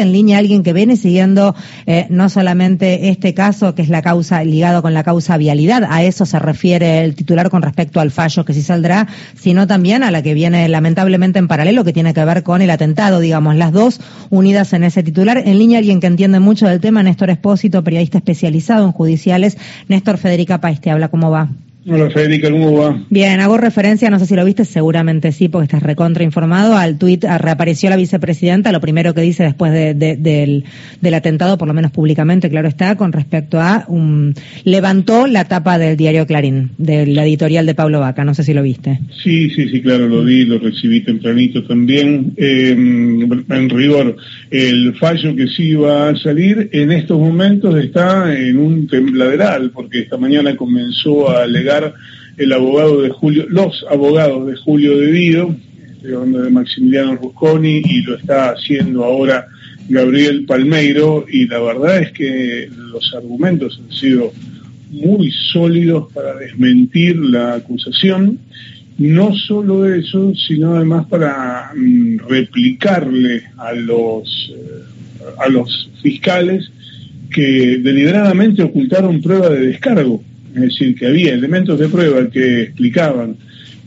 en línea alguien que viene siguiendo eh, no solamente este caso, que es la causa ligado con la causa vialidad, a eso se refiere el titular con respecto al fallo que sí saldrá, sino también a la que viene lamentablemente en paralelo, que tiene que ver con el atentado, digamos, las dos unidas en ese titular. En línea alguien que entiende mucho del tema, Néstor Espósito, periodista especializado en judiciales. Néstor Federica País, te habla, ¿cómo va? Hola Federica, ¿cómo va? Bien, hago referencia, no sé si lo viste, seguramente sí, porque estás recontra informado. Al tuit reapareció la vicepresidenta, lo primero que dice después del, atentado, por lo menos públicamente, claro está, con respecto a un, levantó la tapa del diario Clarín, de la editorial de Pablo Vaca, no sé si lo viste. Sí, sí, sí, claro, lo vi, lo recibí tempranito también. Eh, en rigor, el fallo que sí va a salir en estos momentos está en un tembladeral, porque esta mañana comenzó a alegar el abogado de Julio, los abogados de Julio De Vido, de Maximiliano Rusconi, y lo está haciendo ahora Gabriel Palmeiro, y la verdad es que los argumentos han sido muy sólidos para desmentir la acusación. No solo eso, sino además para mm, replicarle a los, eh, a los fiscales que deliberadamente ocultaron prueba de descargo es decir, que había elementos de prueba que explicaban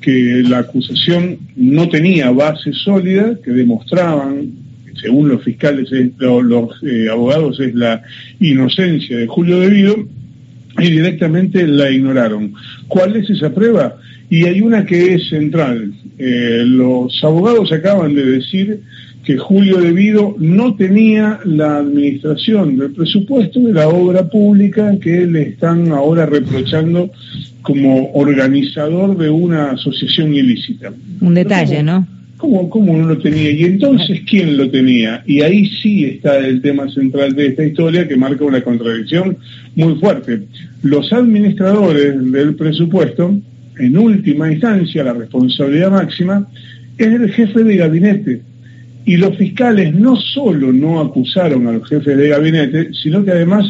que la acusación no tenía base sólida, que demostraban, según los fiscales, los, eh, abogados, es la inocencia de Julio Devido, y directamente la ignoraron. ¿Cuál es esa prueba? Y hay una que es central. Eh, los abogados acaban de decir que Julio Devido no tenía la administración del presupuesto de la obra pública que le están ahora reprochando como organizador de una asociación ilícita. Un detalle, ¿no? ¿Cómo, ¿Cómo no lo tenía? Y entonces, ¿quién lo tenía? Y ahí sí está el tema central de esta historia que marca una contradicción muy fuerte. Los administradores del presupuesto, en última instancia, la responsabilidad máxima, es el jefe de gabinete y los fiscales no solo no acusaron a los jefes de gabinete, sino que además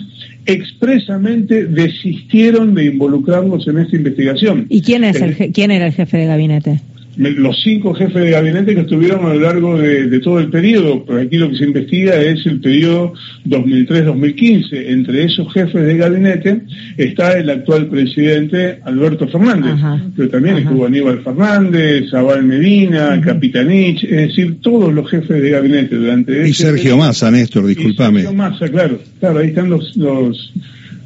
expresamente desistieron de involucrarlos en esta investigación. ¿Y quién, es el, quién era el jefe de gabinete? Los cinco jefes de gabinete que estuvieron a lo largo de, todo el periodo, pero aquí lo que se investiga es el periodo 2003-2015. Entre esos jefes de gabinete está el actual presidente Alberto Fernández, pero también estuvo Aníbal Fernández, Abal Medina, Capitanich, es decir, todos los jefes de gabinete durante... Y Sergio Massa, Néstor, discúlpame. Sergio Massa, claro, claro, ahí están los... los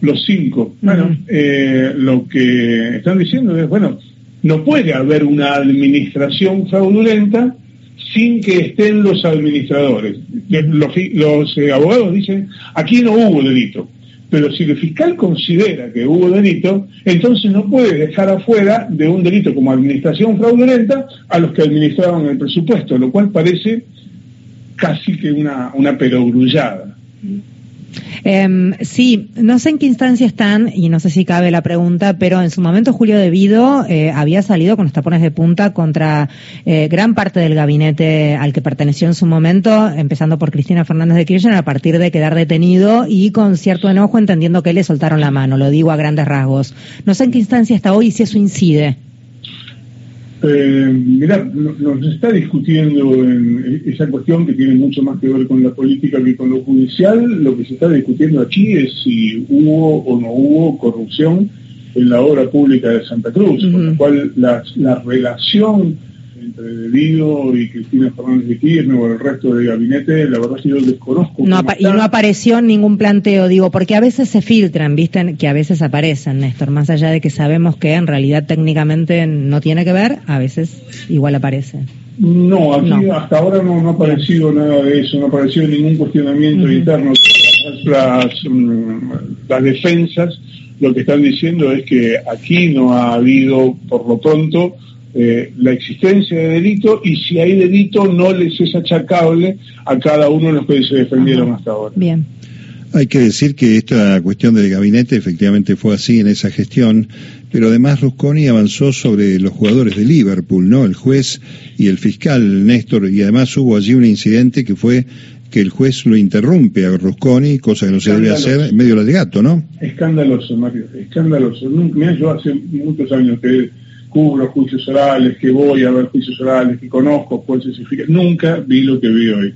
los cinco. Bueno, eh, lo que están diciendo es, bueno, no puede haber una administración fraudulenta sin que estén los administradores. Los, eh, abogados dicen, aquí no hubo delito. Pero si el fiscal considera que hubo delito, entonces no puede dejar afuera de un delito como administración fraudulenta a los que administraban el presupuesto, lo cual parece casi que una, una perogrullada. Eh, sí, no sé en qué instancia están, y no sé si cabe la pregunta, pero en su momento Julio Devido eh, había salido con los tapones de punta contra eh, gran parte del gabinete al que perteneció en su momento, empezando por Cristina Fernández de Kirchner, a partir de quedar detenido y con cierto enojo entendiendo que le soltaron la mano, lo digo a grandes rasgos. No sé en qué instancia está hoy y si eso incide. Eh, mirá, nos está discutiendo en esa cuestión que tiene mucho más que ver con la política que con lo judicial. Lo que se está discutiendo aquí es si hubo o no hubo corrupción en la obra pública de Santa Cruz, con lo cual la, la relación entre Debido y Cristina Fernández de Kirchner o el resto del gabinete, la verdad es que yo desconozco. No, y no apareció ningún planteo, digo, porque a veces se filtran, viste, que a veces aparecen, Néstor, más allá de que sabemos que en realidad técnicamente no tiene que ver, a veces igual aparece. No, aquí hasta ahora no, ha aparecido nada de eso, no ha aparecido ningún cuestionamiento interno. Las, mm, las defensas lo que están diciendo es que aquí no ha habido, por lo pronto, eh, la existencia de delito y si hay delito no les es achacable a cada uno de los que se defendieron hasta ahora. Bien. Hay que decir que esta cuestión del gabinete efectivamente fue así en esa gestión, pero además Rusconi avanzó sobre los jugadores de Liverpool, ¿no? El juez y el fiscal Néstor, y además hubo allí un incidente que fue que el juez lo interrumpe a Rusconi, cosa que no se debe hacer en medio del alegato, ¿no? Escandaloso, Mario, escandaloso. Mira, yo hace muchos años que cubro juicios orales, que voy a ver juicios orales, que conozco jueces y Nunca vi lo que vi hoy.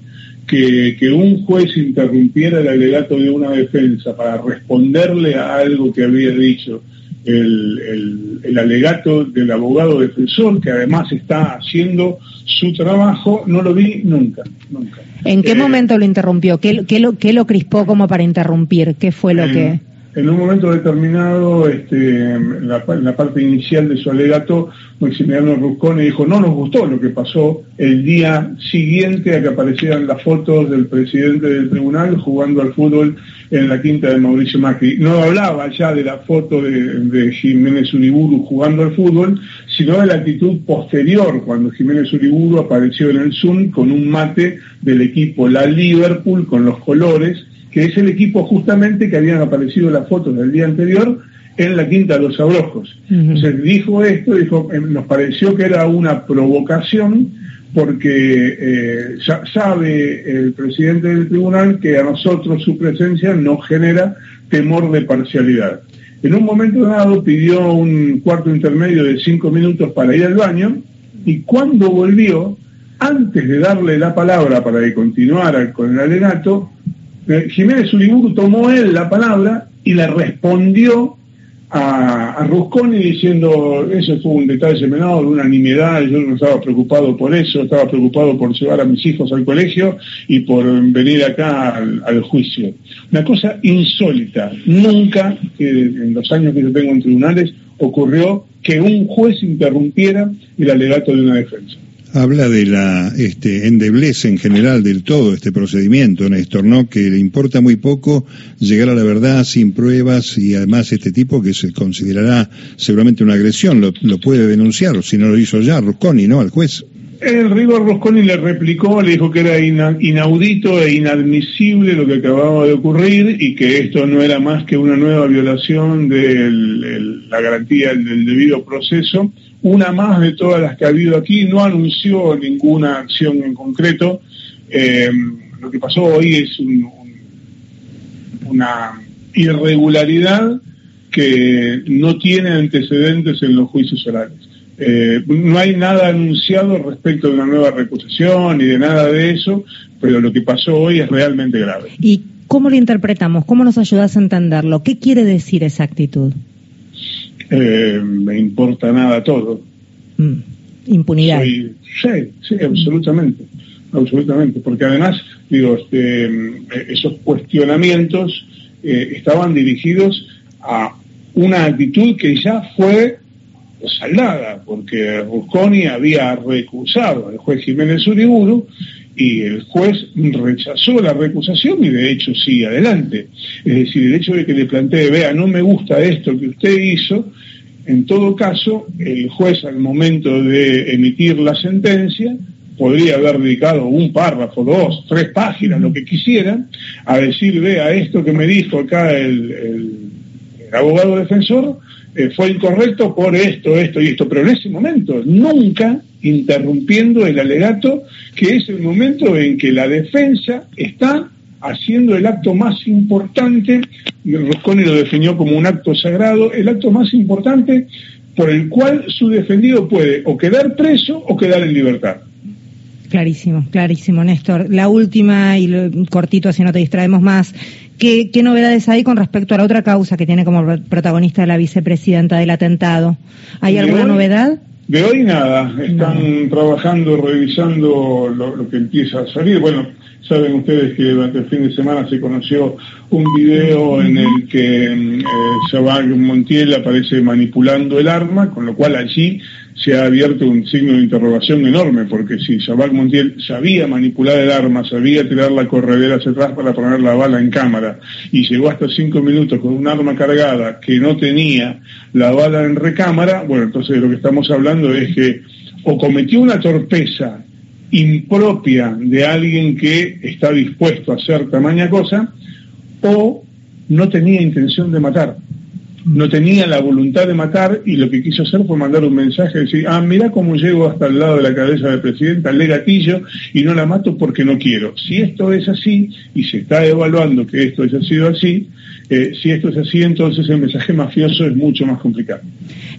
que, que, un juez interrumpiera el alegato de una defensa para responderle a algo que había dicho el, el, alegato del abogado defensor, que además está haciendo su trabajo, no lo vi nunca, nunca. ¿En qué eh, momento lo interrumpió? ¿Qué, qué, lo, ¿Qué lo crispó como para interrumpir? ¿Qué fue lo que...? En un momento determinado, este, en, la, parte inicial de su alegato, Maximiliano Rusconi dijo, no nos gustó lo que pasó el día siguiente a que aparecieran las fotos del presidente del tribunal jugando al fútbol en la quinta de Mauricio Macri. No hablaba ya de la foto de, Jiménez Uriburu jugando al fútbol, sino de la actitud posterior, cuando Jiménez Uriburu apareció en el Zoom con un mate del equipo La Liverpool con los colores que es el equipo justamente que habían aparecido las fotos del día anterior en la Quinta de los Abrojos. Entonces dijo esto, dijo, em, nos pareció que era una provocación porque eh, sabe el presidente del tribunal que a nosotros su presencia nos genera temor de parcialidad. En un momento dado pidió un cuarto intermedio de cinco minutos para ir al baño y cuando volvió, antes de darle la palabra para que continuara con el alegato, eh, Jiménez Uriburu tomó él la palabra y le respondió a, Rusconi diciendo, eso fue un detalle menor, una nimiedad, yo no estaba preocupado por eso, estaba preocupado por llevar a mis hijos al colegio y por venir acá al, juicio. Una cosa insólita, nunca en los años que yo tengo en tribunales ocurrió que un juez interrumpiera el alegato de una defensa habla de la este, endeblez en general del todo este procedimiento, Néstor, ¿no? Que le importa muy poco llegar a la verdad sin pruebas y además este tipo que se considerará seguramente una agresión, lo, puede denunciar, si no lo hizo ya, Rusconi, ¿no? Al juez. El Rigor Rusconi le replicó, le dijo que era inaudito e inadmisible lo que acababa de ocurrir y que esto no era más que una nueva violación de la garantía del debido proceso una más de todas las que ha habido aquí, no anunció ninguna acción en concreto. Eh, lo que pasó hoy es una irregularidad que no tiene antecedentes en los juicios orales. Eh, no hay nada anunciado respecto de una nueva recusación ni de nada de eso, pero lo que pasó hoy es realmente grave. ¿Y cómo lo interpretamos? ¿Cómo nos ayudas a entenderlo? ¿Qué quiere decir esa actitud? Eh, me importa nada todo. Mm, impunidad. sí, sí, absolutamente, absolutamente, porque además, digo, este, esos cuestionamientos eh, estaban dirigidos a una actitud que ya fue saldada, porque Rusconi había recusado al juez Jiménez Uriburu y el juez rechazó la recusación y de hecho sigue adelante. Es decir, el hecho de que le plantee, vea, no me gusta esto que usted hizo, en todo caso, el juez al momento de emitir la sentencia podría haber dedicado un párrafo, dos, tres páginas, lo que quisiera, a decir, vea, esto que me dijo acá el, abogado defensor eh, fue incorrecto por esto, esto y esto, pero en ese momento, nunca interrumpiendo el alegato, que es el momento en que la defensa está haciendo el acto más importante, Rosconi lo definió como un acto sagrado, el acto más importante por el cual su defendido puede o quedar preso o quedar en libertad. Clarísimo, clarísimo, Néstor. La última y cortito, así no te distraemos más. ¿Qué, ¿Qué, novedades hay con respecto a la otra causa que tiene como protagonista la vicepresidenta del atentado? ¿Hay alguna novedad? De hoy nada. Están trabajando, revisando lo, lo, que empieza a salir. Bueno, Saben ustedes que durante el fin de semana se conoció un video en el que eh, Montiel aparece manipulando el arma, con lo cual allí se ha abierto un signo de interrogación enorme, porque si Sabac Montiel sabía manipular el arma, sabía tirar la corredera hacia atrás para poner la bala en cámara, y llegó hasta cinco minutos con un arma cargada que no tenía la bala en recámara, bueno, entonces lo que estamos hablando es que o cometió una torpeza impropia de alguien que está dispuesto a hacer tamaña cosa, o no tenía intención de matar, no tenía la voluntad de matar y lo que quiso hacer fue mandar un mensaje decir, ah, mira cómo llego hasta el lado de la cabeza del presidente, le gatillo y no la mato porque no quiero. Si esto es así y se está evaluando que esto haya sido así, eh, si esto es así, entonces el mensaje mafioso es mucho más complicado.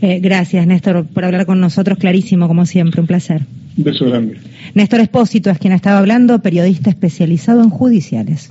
Eh, gracias, Néstor, por hablar con nosotros. Clarísimo, como siempre, un placer. Beso grande. Néstor Espósito es quien estaba hablando, periodista especializado en judiciales.